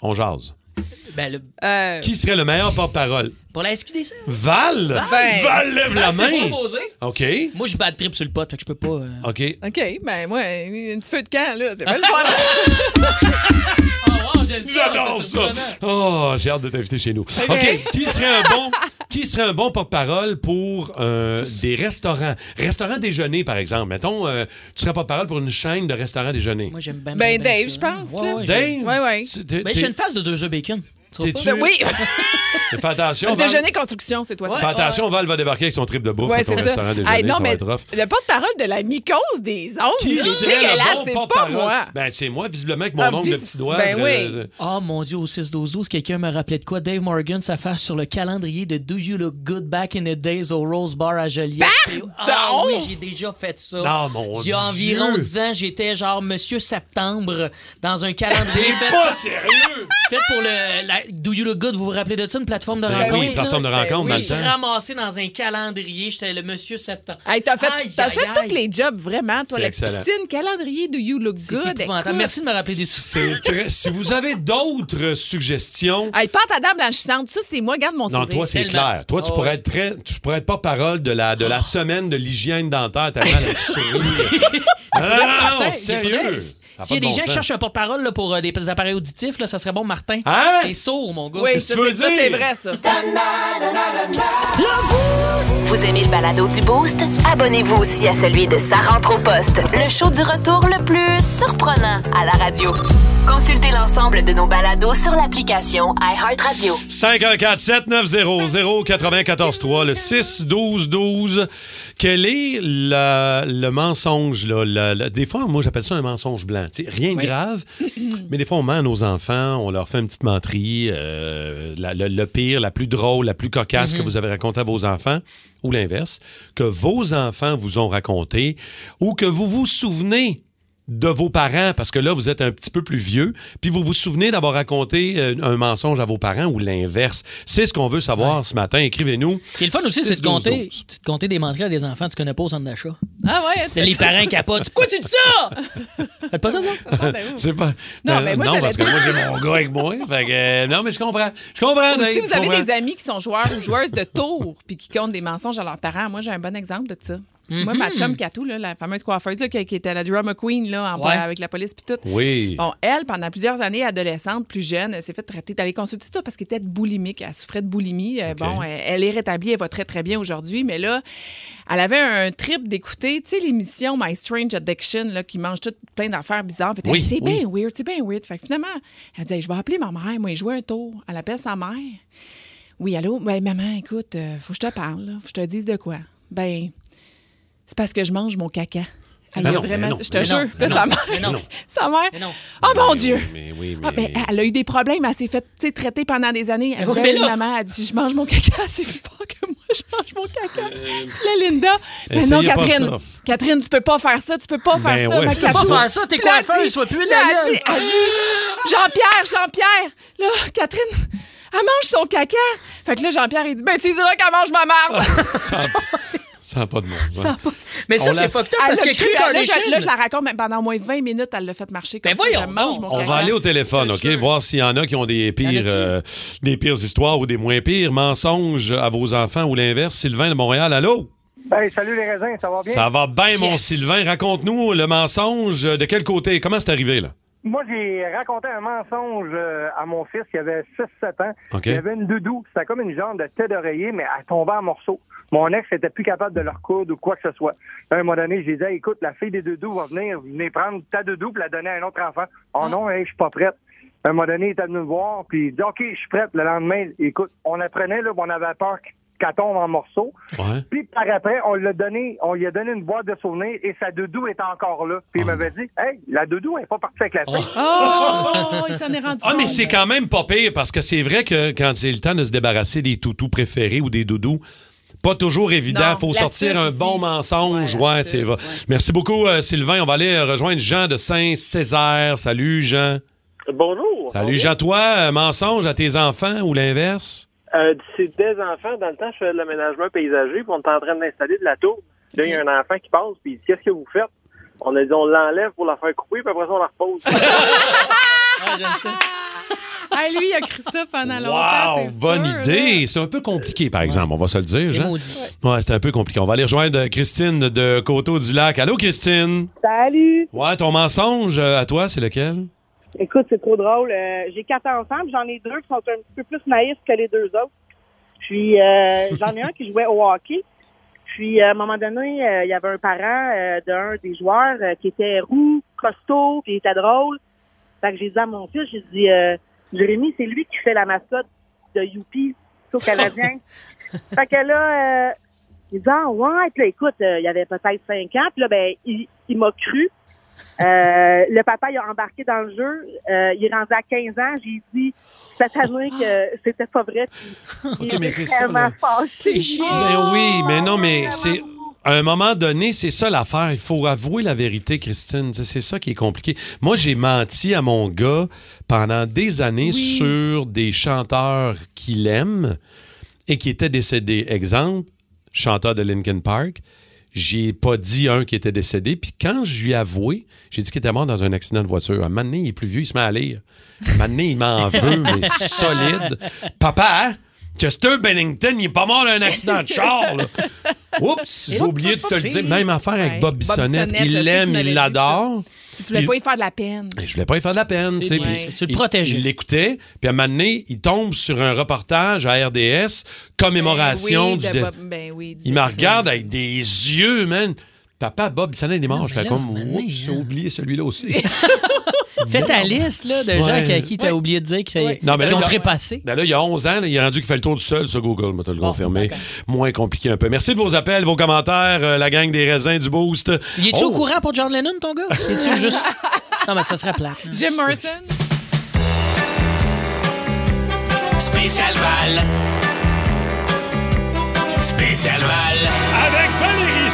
B: On jase.
A: Ben, le-
C: Euh,
B: Qui serait le meilleur porte-parole?
A: Pour la SQDC.
B: Val?
C: Ben,
B: Val, lève la main!
A: proposé.
B: OK.
A: Moi, je bats de trip sur le pot, fait que je peux pas. euh,
B: OK.
C: OK, ben moi, un petit feu de camp, là, c'est pas le fun.
B: J'adore ça! Oh, j'ai hâte de t'inviter chez nous. OK, qui serait un bon, qui serait un bon porte-parole pour euh, des restaurants? Restaurant déjeuner, par exemple. Mettons, euh, tu serais porte-parole pour une chaîne de restaurants déjeuner.
A: Moi, j'aime bien.
C: Ben, Dave, je pense,
A: Ouais,
C: là.
A: ouais,
B: Dave?
C: Ouais, ouais.
B: tu- t'es-
A: Ben, j'ai une face de deux œufs bacon. Tu
B: T'es-tu-
A: pas?
C: Ben oui,
B: Fais attention,
C: le
B: Val.
C: déjeuner construction, c'est toi. ça.
B: Fais attention, Val va débarquer avec son trip de bouffe
C: Ouais,
B: à ton
C: c'est ça.
B: restaurant déjeuner.
C: Hey, non,
B: ça va
C: mais
B: être rough.
C: le porte-parole de la mycose des ondes,
B: Qui
C: c'est
B: serait le bon
C: c'est pas
B: porte-parole?
C: moi.
B: Ben, c'est moi, visiblement, avec mon
C: Ah, vis-
B: de petits doigts.
C: Ben oui.
B: euh,
A: Oh mon Dieu, au 6-12-12, quelqu'un me rappelait de quoi? Dave Morgan, sa face sur le calendrier de Do You Look Good Back in the Days au Rose Bar à Joliette. Et- Ah
C: Pardon?
A: oui, j'ai déjà fait ça.
B: Non, mon
A: Il y a environ 10 ans, j'étais genre Monsieur Septembre dans un calendrier fait,
B: Pas sérieux!
A: fait pour le la- Do You Look Good. Vous vous rappelez de ça, une plateforme de
B: Ben
A: rencontre?
B: oui, plateforme de rencontre
C: oui.
B: dans
A: Je
B: le
A: suis ramassé dans un calendrier. J'étais le Monsieur Septembre.
C: Hey, t'as fait,
A: Aïe,
C: t'as
A: aïe,
C: fait
A: aïe.
C: tous les jobs, vraiment. Toi,
B: C'est
C: la
B: excellent.
C: piscine, calendrier, do you look
A: C'est
C: good?
A: Merci de me rappeler des
B: très- Si vous avez d'autres suggestions,
C: Hey, pâte à dame blanchissante, ça, c'est moi, garde mon
B: non,
C: sourire.
B: toi, c'est
A: Tellement.
B: clair. Toi, tu
A: Oh,
B: pourrais être très, tu pourrais être porte-parole de la, de la semaine de l'hygiène dentaire tellement tu souris. Ah, non, non, non, sérieux.
A: S'il y a
B: pas de
A: des gens qui cherchent un porte-parole là, pour euh, des appareils auditifs, là, ça serait bon, Martin.
B: Hein?
A: Sourd, mon gars.
C: Oui, ça, c'est
B: veux
C: ça,
B: dire?
C: c'est vrai, ça.
G: Vous aimez le balado du Boost? Abonnez-vous aussi à celui de Sa rentre au poste, le show du retour le plus surprenant à la radio. Consultez l'ensemble de nos balados sur l'application iHeartRadio.
B: 514-7900-943, le 6-12-12. Quel est la- le mensonge, là? la- la- des fois, moi, j'appelle ça un mensonge blanc. Rien de grave, mais des fois, on ment à nos enfants, on leur fait une petite menterie. euh, la- le, le pire, la plus drôle, la plus cocasse que vous avez raconté à vos enfants, ou l'inverse, que vos enfants vous ont raconté, ou que vous vous souvenez de vos parents, parce que là, vous êtes un petit peu plus vieux, puis vous vous souvenez d'avoir raconté euh, un mensonge à vos parents ou l'inverse. C'est ce qu'on veut savoir ce matin. Écrivez-nous.
A: Ce qui est le fun aussi, c'est de
B: 6 12
A: compter,
B: 12.
A: c'est de compter des menteries à des enfants que tu connais pas au centre d'achat.
C: Ah ouais, tu
A: C'est les
C: fais ça.
A: parents capotent. Pourquoi tu dis ça? Faites pas ça, vous?
C: Ah, ben.
B: C'est pas.
C: Non,
B: Euh,
C: mais moi,
B: non parce que
C: dire-
B: moi, j'ai mon gars avec moi. Fait que, euh, non, mais je comprends. Je comprends,
C: Ou si vous avez des amis qui sont joueurs ou joueuses de tours puis qui comptent des mensonges à leurs parents, moi, j'ai un bon exemple de ça. Moi, ma chum Katou, là, la fameuse coiffeuse là, qui, qui était à la drama queen là, en-
A: Ouais.
C: avec la police puis tout.
B: Oui.
C: Bon, elle, pendant plusieurs années, adolescente, plus jeune, elle s'est fait traiter d'aller consulter ça parce qu'elle était boulimique. Elle souffrait de boulimie. Euh. Bon, elle, elle est rétablie, elle va très, très bien aujourd'hui. Mais là, elle avait un trip d'écouter, tu sais, l'émission My Strange Addiction, là, qui mange tout plein d'affaires bizarres.
B: Oui,
C: c'est
B: oui.
C: bien weird, c'est bien weird. Fait que finalement, elle dit, Hey, je vais appeler ma mère. Moi, jouer un tour. Elle appelle sa mère. Oui, allô? Ben, maman, écoute, euh, faut que je te parle. là. Faut que je te dise de quoi. Ben, c'est parce que je mange mon caca. Elle
B: Ben
C: y a
B: non,
C: vraiment.
B: non,
C: je te jure.
A: non,
C: sa mère.
A: non.
C: Sa mère.
A: Mais.
C: Oh mon
B: Mais
C: Dieu!
B: Mais oui, mais.
C: Ah, ben, elle a eu des problèmes. Elle s'est fait traiter pendant des années. Elle dit,
A: Oui,
C: ben,
A: mais
C: maman, elle dit, je mange mon caca, c'est plus fort que moi, je mange mon caca. Puis là, Linda, ben non, Catherine,
B: ça.
C: Catherine, tu peux pas faire ça, tu peux pas faire
B: Ben
C: ça,
B: ouais,
C: ma
B: je
A: Tu peux pas faire ça, t'es coiffeuse, sois plus
C: là, elle dit, Jean-Pierre, Jean-Pierre, là, Catherine, elle mange son caca. Fait que là, Jean-Pierre, il dit, ben, tu diras qu'elle mange ma marde.
B: Ça n'a pas de sens.
A: Ça a pas- Mais ça, c'est fucked up
C: Elle
A: parce que
C: cru. Là, je,
A: Kardashian...
C: là, je la raconte, mais pendant au moins 20 minutes, elle l'a fait marcher comme
A: Ben
C: ça.
A: voyons
C: mange mon
B: On va aller au téléphone, OK? Voir s'il y en a qui ont des pires, euh, des pires histoires ou des moins pires mensonges à vos enfants ou l'inverse. Sylvain de Montréal, allô?
I: Ben, salut les raisins, ça va bien?
B: Ça va bien, mon. Sylvain. Raconte-nous le mensonge. De quel côté? Comment c'est arrivé, là?
I: Moi, j'ai raconté un mensonge euh, à mon fils qui avait 6-7 ans.
B: OK.
I: Il avait une doudou. C'était comme une genre de tête d'oreiller, mais elle tombait en morceaux. Mon ex était plus capable de le recoudre ou quoi que ce soit. À un moment donné, dit, Hey, écoute, la fille des doudous va venir, venez prendre ta doudou pour la donner à un autre enfant. Oh non, hey, je suis pas prête. À un moment donné, il était venu me voir, puis il dit, OK, je suis prête. Le lendemain, écoute, on apprenait, là, on avait peur qu'elle tombe en morceaux.
B: Ouais.
I: Puis par après, on l'a donné, on lui a donné une boîte de souvenirs et sa doudou est encore là. Puis il m'avait dit, hey, la doudou elle est pas partie avec la fille.
C: Oh, il s'en est rendu
B: Ah, mais c'est quand même pas pire parce que c'est vrai que quand c'est le temps de se débarrasser des toutous préférés ou des doudous, pas toujours évident.
C: Non,
B: faut sortir un
C: aussi.
B: bon mensonge.
C: Ouais,
B: c'est
C: ouais.
B: Merci beaucoup, euh, Sylvain. On va aller euh, rejoindre Jean de Saint-Césaire. Salut, Jean.
J: Bonjour.
B: Salut, Jean. Toi, euh, mensonge à tes enfants ou l'inverse?
J: Euh, c'est des enfants. Dans le temps, je faisais de l'aménagement paysager, puis on était en train d'installer de la tour. Là, il y a un enfant qui passe, puis il dit Qu'est-ce que vous faites? On a dit On l'enlève pour la faire couper, puis après ça, on la repose.
A: Ah, j'aime ça.
C: Ah, lui, il a cru ça pendant longtemps.
B: Wow, bonne
C: sûr,
B: idée. C'est un peu compliqué, par exemple, on va se le dire,
A: C'est
B: Jean.
A: maudit.
B: Ouais, c'est un peu compliqué. On va aller rejoindre Christine de Coteau-du-Lac. Allô, Christine?
K: Salut!
B: Ouais, ton mensonge euh, à toi, c'est lequel?
K: Écoute, c'est trop drôle. Euh, j'ai quatre enfants, j'en ai deux qui sont un petit peu plus naïfs que les deux autres. Puis euh, j'en ai un qui jouait au hockey. Puis à un moment donné, euh, il y avait un parent euh, d'un des joueurs euh, qui était roux, costaud, puis il était drôle. Fait que j'ai dit à mon fils, j'ai dit euh, Jérémy, c'est lui qui fait la mascotte de Youpi, au Canadien. fait que là, euh, il dit Ah ouais, puis là, écoute, euh, il y avait peut-être cinq ans, puis là, ben, il, il m'a cru. Euh, le papa, il a embarqué dans le jeu. Euh, il est rendu à 15 ans. J'ai dit cette année que c'était pas vrai. Puis
B: Ok, mais c'est ça,
K: vraiment
B: là.
K: fâché.
B: Ben oui, mais non, mais c'est. À un moment donné, c'est ça l'affaire. Il faut avouer la vérité, Christine. C'est c'est ça qui est compliqué. Moi, j'ai menti à mon gars pendant des années sur des chanteurs qu'il aime et qui étaient décédés. Exemple, chanteur de Linkin Park. J'ai pas dit un qui était décédé. Puis quand je lui ai avoué, j'ai dit qu'il était mort dans un accident de voiture. À un moment donné, il est plus vieux, il se met à lire. À un moment donné, il m'en veut, mais solide. Papa? Chester Bennington, il est pas mort d'un accident de char, là. Oups, j'ai oublié de te le dire. Même affaire avec. Bob
C: Bob
B: Bissonnette. Il l'aime, il l'adore.
C: Tu voulais
B: Il-
C: pas y faire de la peine.
B: je voulais pas lui faire de la peine. Puis
A: Tu le
B: il-
A: protégeais.
B: Il l'écoutait, puis à un moment donné, il tombe sur un reportage à RDS, commémoration
C: oui,
B: du.
C: de ben oui, du
B: il me regarde avec des yeux, man. Papa, Bob Bissonnette est mort. Je fais
A: là,
B: comme, oups, j'ai oublié celui-là aussi.
A: Fais ta liste là, de gens
B: Ouais.
A: qui- à qui t'as oublié de dire qu'ils qui ont
B: il y a-
A: trépassé.
B: Ben là, il y a 11 ans, là, il est rendu qu'il fait le tour du seul sur Google, moi, te le
A: Bon,
B: confirmer. Moins compliqué un peu. Merci de vos appels, vos commentaires, euh, la gang des raisins du Boost.
A: Il est-tu
B: Oh!
A: au courant pour John Lennon, ton gars? Es-tu juste. Non, mais ça serait plate. hein.
C: Jim Morrison.
L: Spécial Val. Spécial Val.
B: Avec Valérie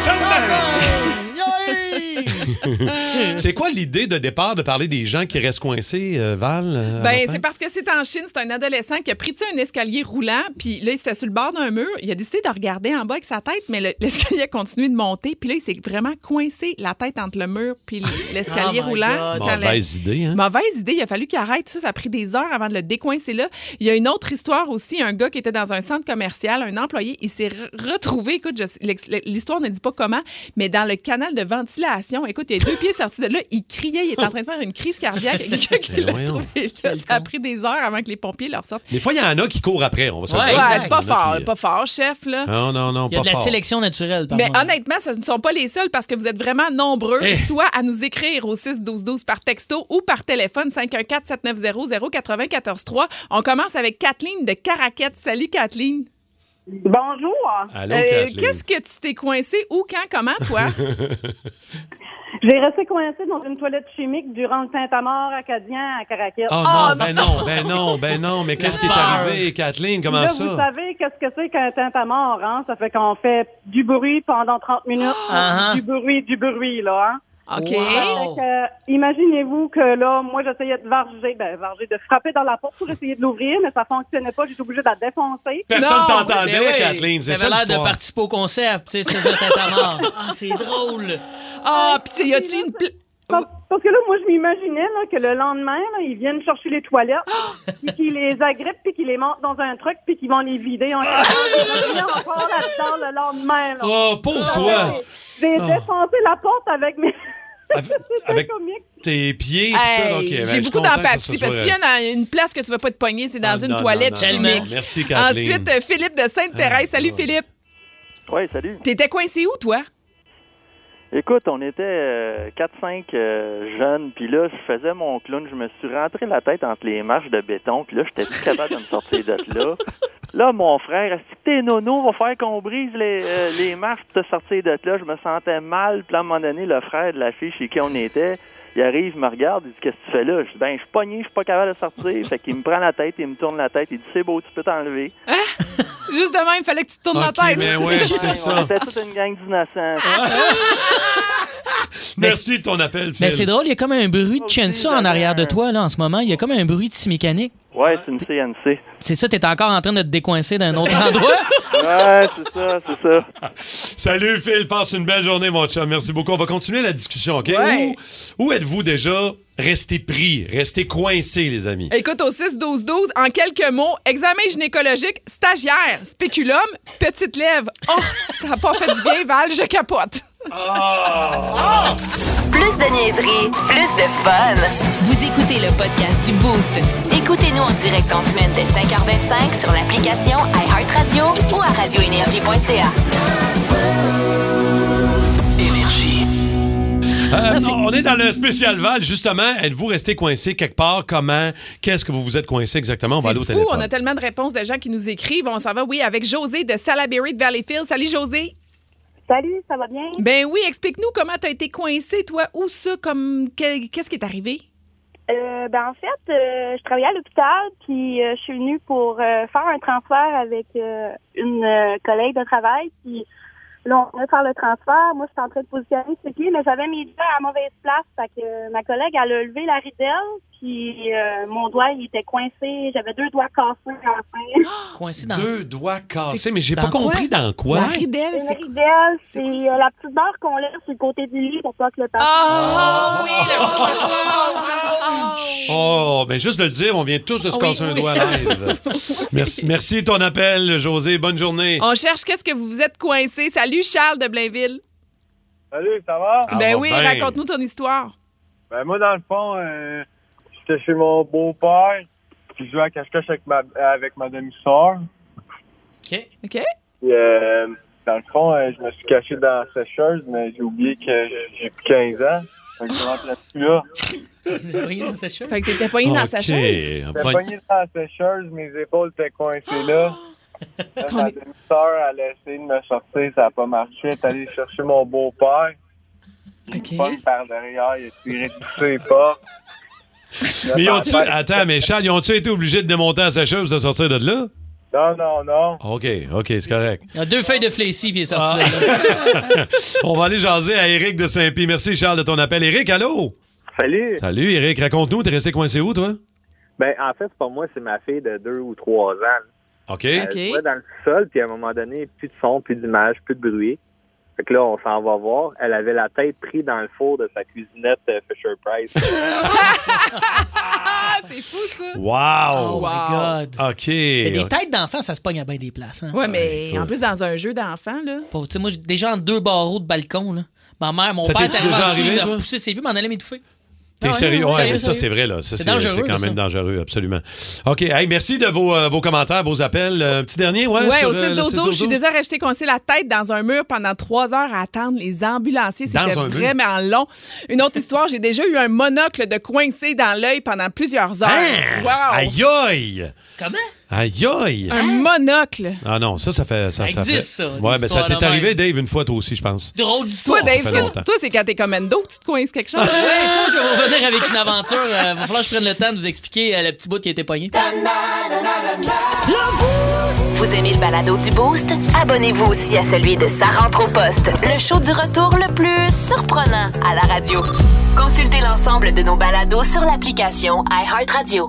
B: C'est quoi l'idée de départ de parler des gens qui restent coincés, euh, Val? euh,
C: Ben, c'est parce que c'est en Chine, c'est un adolescent qui a pris tu sais, un escalier roulant, puis là, il était sur le bord d'un mur. Il a décidé de regarder en bas avec sa tête, mais le- l'escalier a continué de monter, puis là, il s'est vraiment coincé la tête entre le mur puis l'escalier
A: Oh
C: roulant.
B: Mauvaise idée, hein?
C: Mauvaise idée. Il a fallu qu'il arrête tout ça. Ça a pris des heures avant de le décoincer là. Il y a une autre histoire aussi. Un gars qui était dans un centre commercial, un employé, il s'est re- retrouvé, écoute, l'histoire ne dit pas comment, mais dans le canal de ventilation. Écoute, il a deux pieds sortis de là. Il criait. Il était en train de faire une crise cardiaque. Il y a quelqu'un qui
B: Ben
C: l'a trouvé là. Ça a pris des heures avant que les pompiers leur sortent.
B: Des fois, il y en a qui courent après, on va se
A: Ouais,
B: le dire.
C: Ouais,
A: exact.
C: c'est pas
B: y
C: fort,
B: qui-
C: pas fort, chef, là.
B: Non, non, non,
A: Il y a
B: pas
A: de la
B: fort.
A: sélection naturelle,
C: Mais honnêtement, ce ne sont pas les seuls parce que vous êtes vraiment nombreux,
B: Eh.
C: soit à nous écrire au 6-12-12 par texto ou par téléphone 514-7900-943. On commence avec Kathleen de Caraquette. Salut, Kathleen.
K: Bonjour.
B: Allô,
C: Euh. Qu'est-ce que tu t'es coincé? Où, quand, comment, toi?
K: J'ai resté coincé dans une toilette chimique durant le Saint-Amor acadien à Caraquette.
B: Oh non, ben non, ben non, ben non, mais qu'est-ce qui est arrivé, Kathleen? Comment
K: Là,
B: ça?
K: vous savez qu'est-ce que c'est qu'un tintamarre, hein? Ça fait qu'on fait du bruit pendant 30 minutes.
A: Ah, ah.
K: Du bruit, du bruit, là, hein?
C: OK.
A: Wow.
K: Euh, imaginez-vous que là, moi, j'essayais de varger, ben, varger, de frapper dans la porte pour essayer de l'ouvrir, mais ça fonctionnait pas. J'étais obligée de la défoncer.
B: Personne t'entendait,
A: Ben oui,
B: Kathleen, c'est ça
A: l'air de participer au concept, tu sais, faisais tête à mort. Ah, c'est drôle.
C: Ah, puis y a-tu une...
K: Parce, parce que là, moi, je m'imaginais là, que le lendemain, là, ils viennent chercher les toilettes, puis qu'ils les agrippent, puis qu'ils les montent dans un truc, puis qu'ils vont les vider. On les encore là-dedans le lendemain. Là.
B: Oh, pauvre
K: Ah
B: toi!
K: ouais. J'ai défoncé la porte avec mes,
B: Avec tes pieds.
C: Hey,
B: ben,
C: J'ai beaucoup d'empathie parce qu'il y a une, place que tu vas pas te pogner, c'est dans
B: Ah,
C: une
B: non,
C: toilette
B: non, non, non,
C: chimique.
B: non. Merci.
C: Ensuite, Philippe de Sainte-Thérèse. Salut, Philippe.
M: Oui, salut.
C: T'étais coincé où, toi?
M: Écoute, on était euh, 4-5 euh, jeunes, puis là, je faisais mon clown, je me suis rentré la tête entre les marches de béton, puis là, j'étais plus capable de me sortir de là. Là, mon frère, est-ce que t'es nono, va faire qu'on brise les, euh, les marches pour te sortir de là? Je me sentais mal, puis à un moment donné, le frère de la fille chez qui on était, il arrive, il me regarde, il dit, qu'est-ce que tu fais là? Je dis, ben, je suis pogné, je suis pas capable de sortir. Fait qu'il me prend la tête, il me tourne la tête, il dit, c'est beau, tu peux t'enlever.
C: Juste de même, il fallait que tu te tournes la tête.
B: mais ouais, c'est
M: On
B: ça.
M: était toute une gang d'innocents.
B: Merci de ton appel, Phil.
A: Mais c'est drôle, il y a comme un bruit de chainsaw en arrière de toi, là, en ce moment. Il y a comme un bruit de scie mécanique.
M: Ouais, c'est une CNC.
A: C'est ça, t'es encore en train de te décoincer d'un autre endroit?
M: Ouais, c'est ça, c'est ça.
B: Salut Phil, passe une belle journée mon chum. Merci beaucoup. On va continuer la discussion, OK?
C: Ouais.
B: Où, où êtes-vous déjà resté pris, resté coincé, les amis?
C: Écoute, au 6-12-12, en quelques mots, examen gynécologique, stagiaire, spéculum, petite lèvre. Oh, ça n'a pas fait du bien, Val, je capote.
G: Plus de niaiserie, plus de fun. Vous écoutez le podcast du Boost. Écoutez-nous en direct en semaine dès 5h25 sur l'application iHeartRadio ou à radioénergie.ca.
B: Euh, on est dans le spécial Val, justement. Êtes-vous resté coincé quelque part? Comment? Qu'est-ce que vous vous êtes coincé exactement? On va aller au
C: fou,
B: téléphone.
C: on a tellement de réponses de gens qui nous écrivent. On s'en va, oui, avec José de Salaberry de Valleyfield. Salut, José.
K: Salut, ça va bien?
C: Ben oui, explique-nous comment tu as été coincé, toi. Où ça? Comme... que- Qu'est-ce qui est arrivé?
K: Euh, ben en fait, euh, je travaillais à l'hôpital, puis euh, je suis venue pour euh, faire un transfert avec une collègue de travail, puis là, on venait faire le transfert. Moi, j'étais en train de positionner ses pieds, mais j'avais mes doigts à mauvaise place, fait que ma collègue, elle a levé la ridelle, puis euh, mon doigt, il était coincé. J'avais deux doigts cassés à la fin.
A: Coincé dans...
B: Deux doigts cassés, mais j'ai pas
A: quoi?
B: compris dans quoi.
C: La ridelle,
K: Une
C: c'est
K: ridelle, c'est euh, la petite barre qu'on laisse sur le côté du lit pour pas que le patient...
C: Ah oui,
B: Oh, ben juste de le dire, on vient tous de se
C: Oui,
B: casser un doigt live. merci, merci de ton appel, José. Bonne journée.
C: On cherche qu'est-ce que vous vous êtes coincé. Salut, Charles de Blainville.
I: Salut, ça va?
C: Ben oui,
B: bien.
C: raconte-nous ton histoire.
I: Ben moi, dans le fond, euh, j'étais chez mon beau-père, puis je jouais à cache-cache avec ma, avec ma demi-sœur.
A: OK.
C: OK?
I: Puis, euh, dans le fond, euh, je me suis caché dans la sécheuse, mais j'ai oublié que j'ai plus 15 ans. Fait que je rentrais plus là.
A: Dans chose.
C: Fait que t'étais pogné dans sa
B: OK.
C: chaise?
I: J'étais pogné dans la sécheuse, mes épaules étaient coincées là. Là, ma demi-sœur, elle a essayé de me sortir, ça n'a pas marché. Elle est allée chercher mon beau-père. Il
C: OK.
I: me pogne par derrière, il a tiré tous ses pas.
B: Mais ils ont-tu... Attends, mais Charles, ils ont-tu été obligés de démonter à sa chose de sortir de là?
I: Non, non, non.
B: OK, OK, c'est correct.
A: Il y a deux feuilles de flécie, puis il est sorti.
B: Ah.
A: là.
B: On va aller jaser à Eric de Saint-Pie. Merci, Charles, de ton appel. Eric, allô?
J: Salut.
B: Salut, Eric. Raconte-nous, t'es resté coincé où, toi?
J: Ben, en fait, c'est pas moi, c'est ma fille de deux ou trois ans.
B: OK.
J: Elle jouait dans le sol, puis à un moment donné, plus de son, plus d'image, plus de bruit. Fait que là, on s'en va voir. Elle avait la tête prise dans le four de sa cuisinette euh, Fisher Price.
C: Ah, c'est fou, ça.
B: Wow!
A: Oh my God.
B: OK.
A: Mais des têtes d'enfants, ça se pogne à bien des places. Hein?
C: Ouais, mais en plus, dans un jeu d'enfant, là.
A: Tu sais, moi, j'ai déjà en deux barreaux de balcon, là. Ma mère, mon
B: Ça
A: père
B: t'est-tu
A: était
B: déjà
A: arrivé poussé ses pieds, m'en allait m'étouffer.
B: T'es sérieux?
A: ouais,
B: Ouais,
A: sérieux,
B: mais ça, c'est vrai, là. Ça,
A: C'est
B: c'est
A: dangereux,
B: c'est quand même
A: ça.
B: dangereux, absolument. OK. Hey, merci de vos, euh, vos commentaires, vos appels. Euh, petit dernier, ouais? Sur,
C: au
B: euh, le
C: 6 12 je suis
B: 6-12-12?
C: déjà resté coincé la tête dans un mur pendant trois heures à attendre les ambulanciers.
B: Dans
C: C'était
B: mur?
C: vraiment long. Une autre histoire, j'ai déjà eu un monocle de coincé dans l'œil pendant plusieurs heures.
B: Hein?
C: Wow!
B: Aïe, aïe!
A: Comment?
B: Aïe, aïe!
C: Un monocle.
B: Ah non, ça, ça fait. Ça,
A: Ça
B: ça fait...
A: existe, ça, des
B: Ouais, ben ça
A: histoires
B: t'est
A: de
B: arrivé,
A: même.
B: Dave, une fois, toi aussi, je pense.
A: Drôle
C: Toi,
A: d'histoire.
C: Dave,
B: fait
C: toi,
B: longtemps.
C: toi, c'est quand t'es que tu te coinces quelque chose.
A: Ouais, ça, je vais vous revenir avec une aventure. Euh, va falloir que je prenne le temps de vous expliquer euh, le petit bout qui a été pogné.
G: Vous aimez le balado du Boost? Abonnez-vous aussi à celui de Sa rentre au poste, le show du retour le plus surprenant à la radio. Consultez l'ensemble de nos balados sur l'application iHeartRadio.